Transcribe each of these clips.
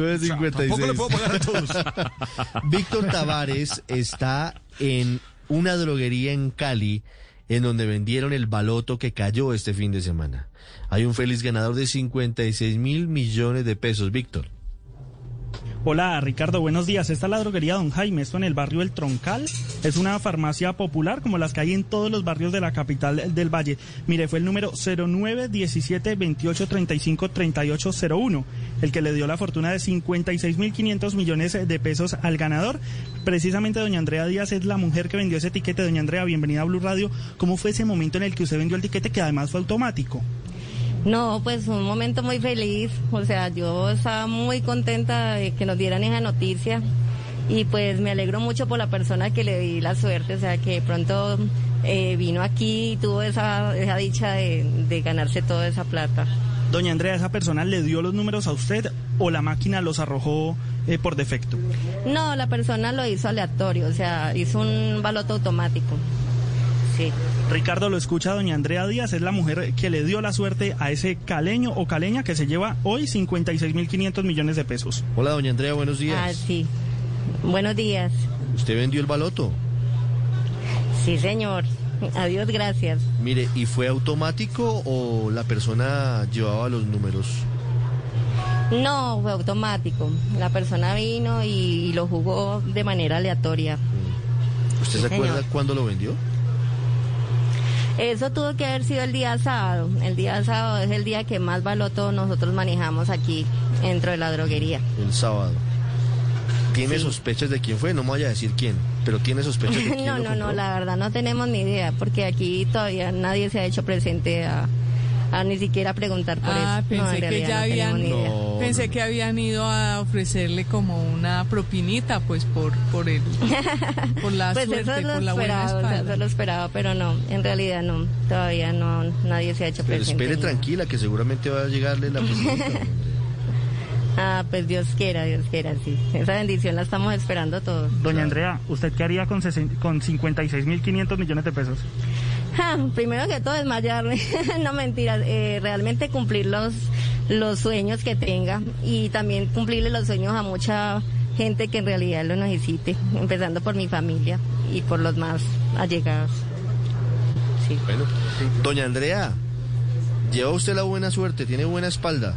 9.56. Víctor Tavares está en una droguería en Cali en donde vendieron el baloto que cayó este fin de semana. Hay un feliz ganador de 56 mil millones de pesos, Víctor. Hola Ricardo, buenos días. Esta es la droguería Don Jaime, esto en el barrio El Troncal. Es una farmacia popular como las que hay en todos los barrios de la capital del Valle. Mire, fue el número 091728353801, el que le dio la fortuna de 56.500 millones de pesos al ganador. Precisamente doña Andrea Díaz es la mujer que vendió ese tiquete. Doña Andrea, bienvenida a Blue Radio. ¿Cómo fue ese momento en el que usted vendió el tiquete que además fue automático? No, pues un momento muy feliz. O sea, yo estaba muy contenta de que nos dieran esa noticia y pues me alegro mucho por la persona que le di la suerte, o sea, que de pronto eh, vino aquí y tuvo esa, esa dicha de, de ganarse toda esa plata. Doña Andrea, ¿esa persona le dio los números a usted o la máquina los arrojó eh, por defecto? No, la persona lo hizo aleatorio, o sea, hizo un baloto automático. Sí. Ricardo lo escucha, doña Andrea Díaz es la mujer que le dio la suerte a ese caleño o caleña que se lleva hoy 56.500 millones de pesos. Hola, doña Andrea, buenos días. Ah, sí. Buenos días. ¿Usted vendió el baloto? Sí, señor. Adiós, gracias. Mire, ¿y fue automático o la persona llevaba los números? No, fue automático. La persona vino y, y lo jugó de manera aleatoria. ¿Usted Sí, se acuerda señor. cuándo lo vendió? Eso tuvo que haber sido el día sábado. El día sábado es el día que más baloto nosotros manejamos aquí dentro de la droguería. El sábado. ¿Tiene Sí. sospechas de quién fue? No me vaya a decir quién, pero tiene sospechas de quién No, no, no, la verdad no tenemos ni idea, porque aquí todavía nadie se ha hecho presente a, a ni siquiera preguntar por Ah, eso. pensé no, que ya habían- ni idea. No, Pensé no. que habían ido a ofrecerle como una propinita, pues por por el por la Pues suerte, eso es lo por la buena eso es lo esperado, pero no, en realidad no, todavía no, nadie se ha hecho Pero presente. espere tranquila, que seguramente va a llegarle la visita. Ah, pues Dios quiera, Dios quiera, sí. Esa bendición la estamos esperando todos. Doña Andrea, ¿usted qué haría con, con 56.500 millones de pesos? Ja, primero que todo desmayarme, no mentiras, eh, realmente cumplir los, los sueños que tenga y también cumplirle los sueños a mucha gente que en realidad lo necesite, empezando por mi familia y por los más allegados. Sí. Bueno, doña Andrea, lleva usted la buena suerte, tiene buena espalda,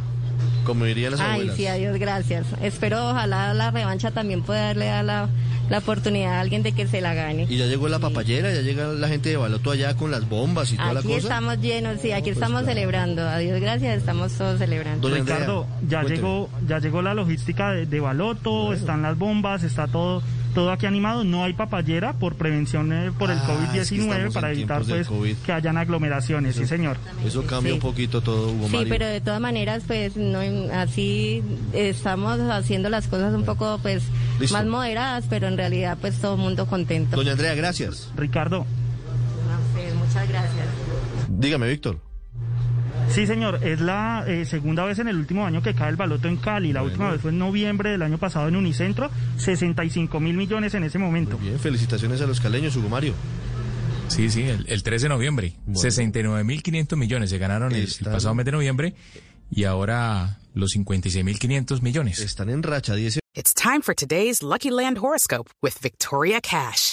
como dirían las Ay, abuelas. sí, adiós, gracias. Espero, ojalá la revancha también pueda darle a la, la oportunidad a alguien de que se la gane. Y ya llegó la papayera, ya llega la gente de Baloto allá con las bombas y toda la Aquí cosa. estamos llenos, sí, aquí pues estamos claro. celebrando. Adiós, gracias, estamos todos celebrando. Andrea, Ricardo, ya cuénteme. llegó, ya llegó la logística de, de Baloto, están las bombas, está todo, todo aquí animado. No hay papayera por prevención eh, por el Ah, es que COVID-19 estamos para evitar pues COVID. que hayan aglomeraciones, sí señor. Eso cambia Sí. un poquito todo, Hugo Sí, Mario. pero de todas maneras, pues no, así estamos haciendo las cosas un poco, pues, Listo. más moderadas, pero en realidad, pues todo el mundo contento. Doña Andrea, gracias. Ricardo, No sé, muchas gracias. Dígame, Víctor. Sí señor, es la eh, segunda vez en el último año que cae el Baloto en Cali. La Bueno. última vez fue en noviembre del año pasado en Unicentro, 65 mil millones en ese momento. Bien, felicitaciones a los caleños, Hugo Mario. Sí, sí, el, el 3 de noviembre. Bueno. 69.500 millones se ganaron el, el pasado mes de noviembre y ahora los 56.500 millones. Están en racha, 10 It's time for today's Lucky Land horoscope with Victoria Cash.